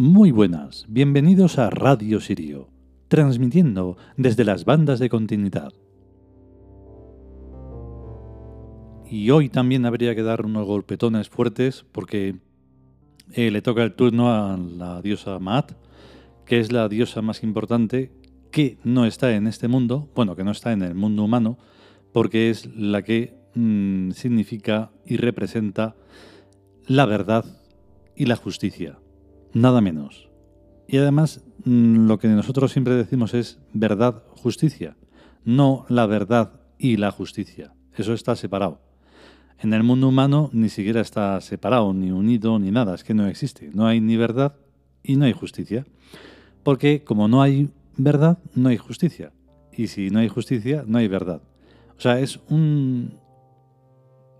Muy buenas, bienvenidos a Radio Sirio, transmitiendo desde las bandas de continuidad. Y hoy también habría que dar unos golpetones fuertes porque eh, le toca el turno a la diosa Maat, que es la diosa más importante que no está en este mundo, bueno, que no está en el mundo humano, porque es la que mm, significa y representa la verdad y la justicia nada menos. Y además, mm, lo que nosotros siempre decimos es verdad, justicia, no la verdad y la justicia. Eso está separado. En el mundo humano ni siquiera está separado, ni unido, ni nada. Es que no existe. No hay ni verdad y no hay justicia. Porque como no hay verdad, no hay justicia. Y si no hay justicia, no hay verdad. O sea, es un.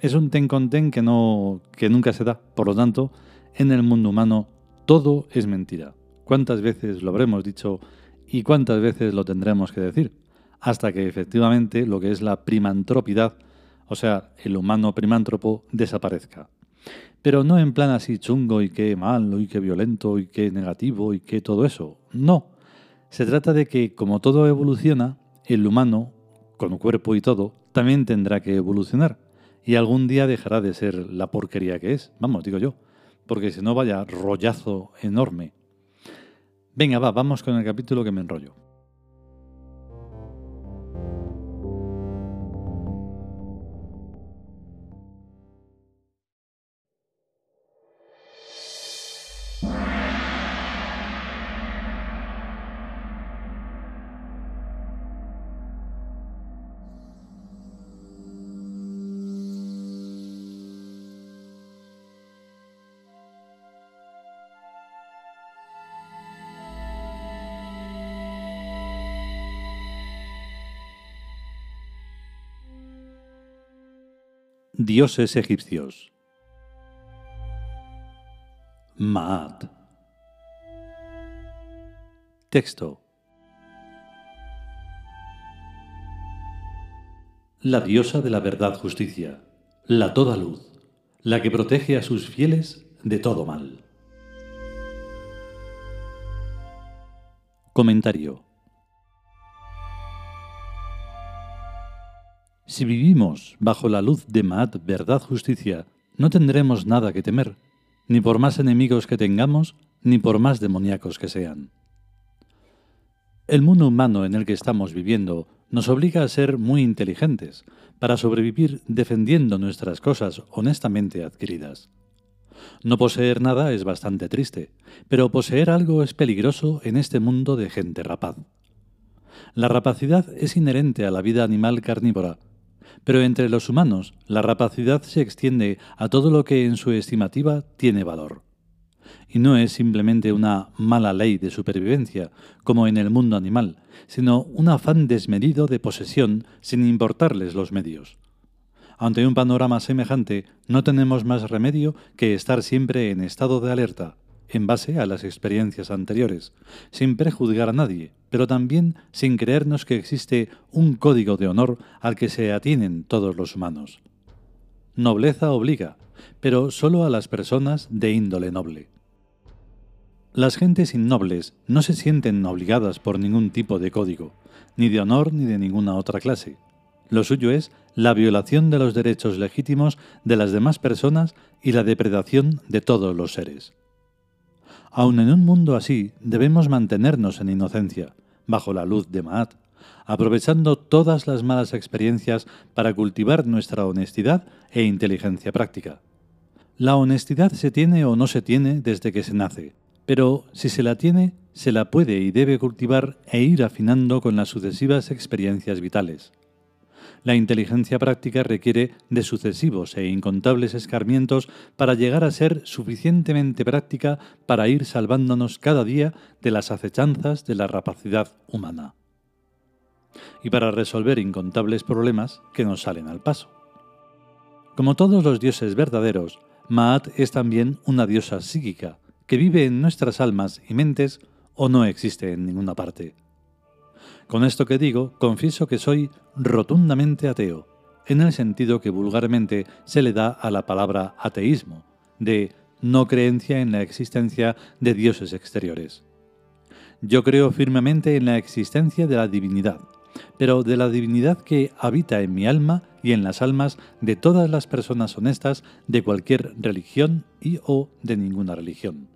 Es un ten con ten que, no, que nunca se da. Por lo tanto, en el mundo humano todo es mentira. ¿Cuántas veces lo habremos dicho y cuántas veces lo tendremos que decir? Hasta que efectivamente lo que es la primantropidad, o sea, el humano primántropo, desaparezca. Pero no en plan así chungo y qué malo y qué violento y qué negativo y qué todo eso. No. Se trata de que como todo evoluciona, el humano, con cuerpo y todo, también tendrá que evolucionar. Y algún día dejará de ser la porquería que es. Vamos, digo yo porque si no vaya rollazo enorme. Venga, va, vamos con el capítulo que me enrollo. Dioses egipcios. Maat. Texto. La diosa de la verdad justicia, la toda luz, la que protege a sus fieles de todo mal. Comentario. Si vivimos bajo la luz de Maat, verdad, justicia, no tendremos nada que temer, ni por más enemigos que tengamos, ni por más demoníacos que sean. El mundo humano en el que estamos viviendo nos obliga a ser muy inteligentes para sobrevivir defendiendo nuestras cosas honestamente adquiridas. No poseer nada es bastante triste, pero poseer algo es peligroso en este mundo de gente rapaz. La rapacidad es inherente a la vida animal carnívora pero entre los humanos, la rapacidad se extiende a todo lo que en su estimativa tiene valor. Y no es simplemente una mala ley de supervivencia, como en el mundo animal, sino un afán desmedido de posesión sin importarles los medios. Ante un panorama semejante, no tenemos más remedio que estar siempre en estado de alerta, en base a las experiencias anteriores, sin prejuzgar a nadie, pero también sin creernos que existe un código de honor al que se atienen todos los humanos. Nobleza obliga, pero solo a las personas de índole noble. Las gentes innobles no se sienten obligadas por ningún tipo de código, ni de honor ni de ninguna otra clase. Lo suyo es la violación de los derechos legítimos de las demás personas y la depredación de todos los seres. Aun en un mundo así, debemos mantenernos en inocencia, bajo la luz de Maat, aprovechando todas las malas experiencias para cultivar nuestra honestidad e inteligencia práctica. La honestidad se tiene o no se tiene desde que se nace, pero si se la tiene, se la puede y debe cultivar e ir afinando con las sucesivas experiencias vitales. La inteligencia práctica requiere de sucesivos e incontables escarmientos para llegar a ser suficientemente práctica para ir salvándonos cada día de las acechanzas de la rapacidad humana. Y para resolver incontables problemas que nos salen al paso. Como todos los dioses verdaderos, Maat es también una diosa psíquica, que vive en nuestras almas y mentes o no existe en ninguna parte. Con esto que digo, confieso que soy rotundamente ateo, en el sentido que vulgarmente se le da a la palabra ateísmo, de no creencia en la existencia de dioses exteriores. Yo creo firmemente en la existencia de la divinidad, pero de la divinidad que habita en mi alma y en las almas de todas las personas honestas de cualquier religión y o de ninguna religión.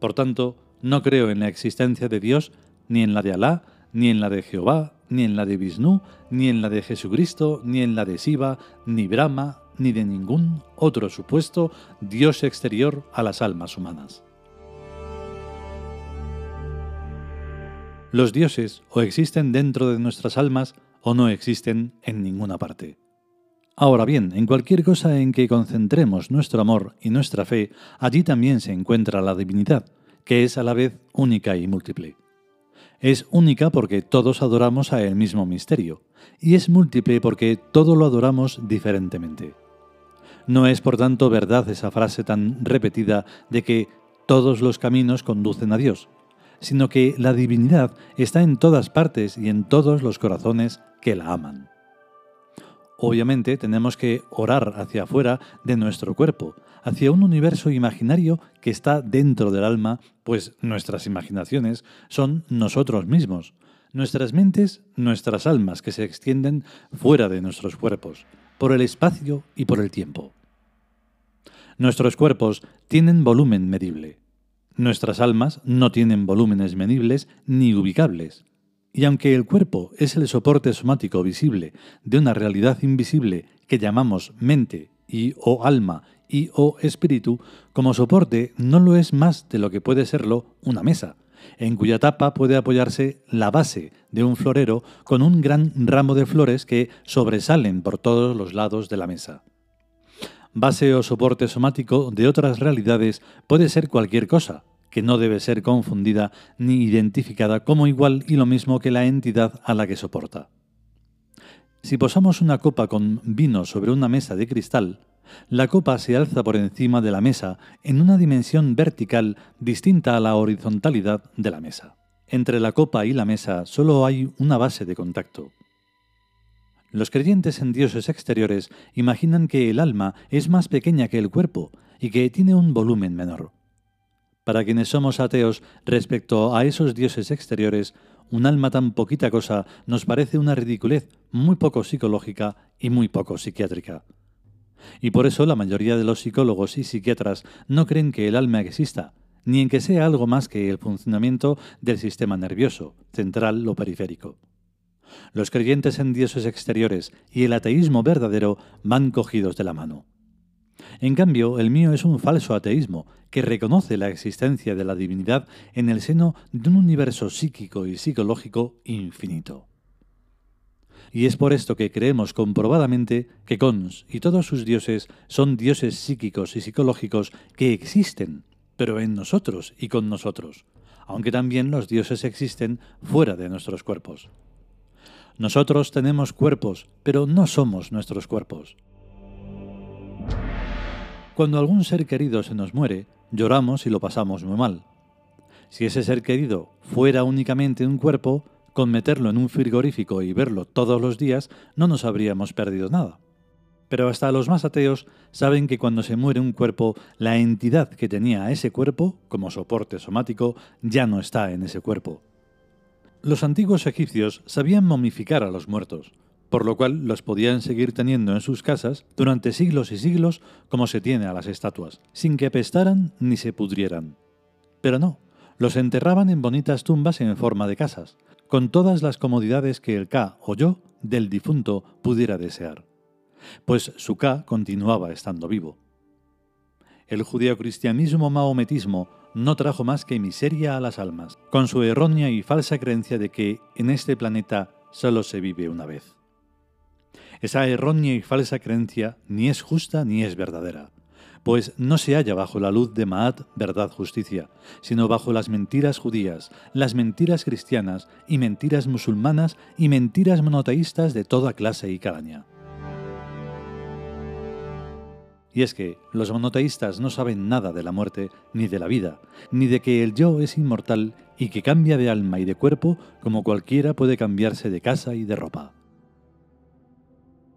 Por tanto, no creo en la existencia de Dios, ni en la de Alá, ni en la de Jehová, ni en la de Vishnu, ni en la de Jesucristo, ni en la de Siva, ni Brahma, ni de ningún otro supuesto Dios exterior a las almas humanas. Los dioses o existen dentro de nuestras almas o no existen en ninguna parte. Ahora bien, en cualquier cosa en que concentremos nuestro amor y nuestra fe, allí también se encuentra la divinidad, que es a la vez única y múltiple. Es única porque todos adoramos a el mismo misterio, y es múltiple porque todo lo adoramos diferentemente. No es por tanto verdad esa frase tan repetida de que todos los caminos conducen a Dios, sino que la divinidad está en todas partes y en todos los corazones que la aman. Obviamente tenemos que orar hacia afuera de nuestro cuerpo, hacia un universo imaginario que está dentro del alma, pues nuestras imaginaciones son nosotros mismos, nuestras mentes, nuestras almas que se extienden fuera de nuestros cuerpos, por el espacio y por el tiempo. Nuestros cuerpos tienen volumen medible. Nuestras almas no tienen volúmenes medibles ni ubicables. Y aunque el cuerpo es el soporte somático visible de una realidad invisible que llamamos mente y o alma y o espíritu, como soporte no lo es más de lo que puede serlo una mesa, en cuya tapa puede apoyarse la base de un florero con un gran ramo de flores que sobresalen por todos los lados de la mesa. Base o soporte somático de otras realidades puede ser cualquier cosa, que no debe ser confundida ni identificada como igual y lo mismo que la entidad a la que soporta. Si posamos una copa con vino sobre una mesa de cristal, la copa se alza por encima de la mesa en una dimensión vertical distinta a la horizontalidad de la mesa. Entre la copa y la mesa solo hay una base de contacto. Los creyentes en dioses exteriores imaginan que el alma es más pequeña que el cuerpo y que tiene un volumen menor. Para quienes somos ateos respecto a esos dioses exteriores, un alma tan poquita cosa nos parece una ridiculez muy poco psicológica y muy poco psiquiátrica. Y por eso la mayoría de los psicólogos y psiquiatras no creen que el alma exista, ni en que sea algo más que el funcionamiento del sistema nervioso, central o periférico. Los creyentes en dioses exteriores y el ateísmo verdadero van cogidos de la mano. En cambio, el mío es un falso ateísmo que reconoce la existencia de la divinidad en el seno de un universo psíquico y psicológico infinito. Y es por esto que creemos comprobadamente que Cons y todos sus dioses son dioses psíquicos y psicológicos que existen, pero en nosotros y con nosotros, aunque también los dioses existen fuera de nuestros cuerpos. Nosotros tenemos cuerpos, pero no somos nuestros cuerpos. Cuando algún ser querido se nos muere, lloramos y lo pasamos muy mal. Si ese ser querido fuera únicamente un cuerpo, con meterlo en un frigorífico y verlo todos los días, no nos habríamos perdido nada. Pero hasta los más ateos saben que cuando se muere un cuerpo, la entidad que tenía ese cuerpo, como soporte somático, ya no está en ese cuerpo. Los antiguos egipcios sabían momificar a los muertos, por lo cual los podían seguir teniendo en sus casas durante siglos y siglos como se tiene a las estatuas, sin que apestaran ni se pudrieran. Pero no, los enterraban en bonitas tumbas en forma de casas, con todas las comodidades que el Ka o yo del difunto pudiera desear, pues su Ka continuaba estando vivo. El judeocristianismo maometismo no trajo más que miseria a las almas, con su errónea y falsa creencia de que en este planeta solo se vive una vez. Esa errónea y falsa creencia ni es justa ni es verdadera, pues no se halla bajo la luz de Maat verdad justicia, sino bajo las mentiras judías, las mentiras cristianas y mentiras musulmanas y mentiras monoteístas de toda clase y calaña. Y es que los monoteístas no saben nada de la muerte ni de la vida, ni de que el yo es inmortal y que cambia de alma y de cuerpo como cualquiera puede cambiarse de casa y de ropa.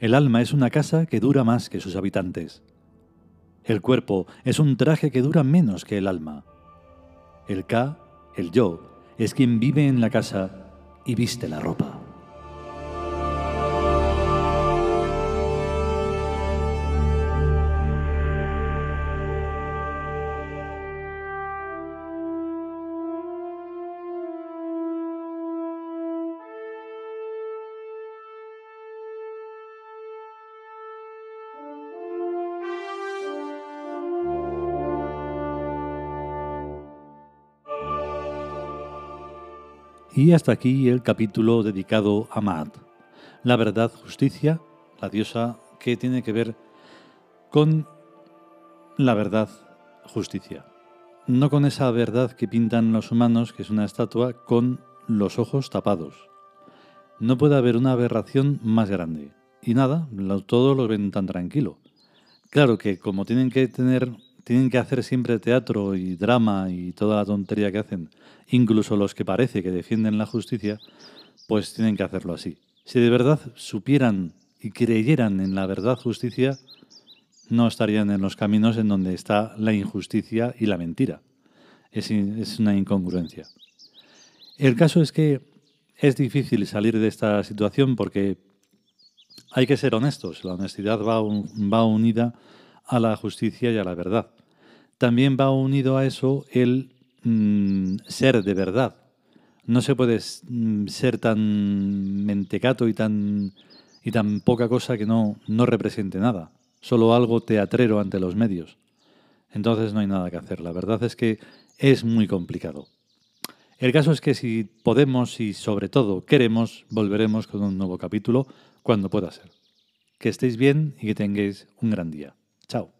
El alma es una casa que dura más que sus habitantes. El cuerpo es un traje que dura menos que el alma. El K, el yo, es quien vive en la casa y viste la ropa. Y hasta aquí el capítulo dedicado a Maat, la verdad, justicia, la diosa que tiene que ver con la verdad, justicia. No con esa verdad que pintan los humanos, que es una estatua, con los ojos tapados. No puede haber una aberración más grande. Y nada, todos lo ven tan tranquilo. Claro que como tienen que tener tienen que hacer siempre teatro y drama y toda la tontería que hacen, incluso los que parece que defienden la justicia, pues tienen que hacerlo así. Si de verdad supieran y creyeran en la verdad justicia, no estarían en los caminos en donde está la injusticia y la mentira. Es, es una incongruencia. El caso es que es difícil salir de esta situación porque hay que ser honestos. La honestidad va, va unida a la justicia y a la verdad también va unido a eso el mm, ser de verdad. No se puede mm, ser tan mentecato y tan, y tan poca cosa que no, no represente nada, solo algo teatrero ante los medios. Entonces no hay nada que hacer. La verdad es que es muy complicado. El caso es que si podemos y sobre todo queremos, volveremos con un nuevo capítulo cuando pueda ser. Que estéis bien y que tengáis un gran día. Ciao.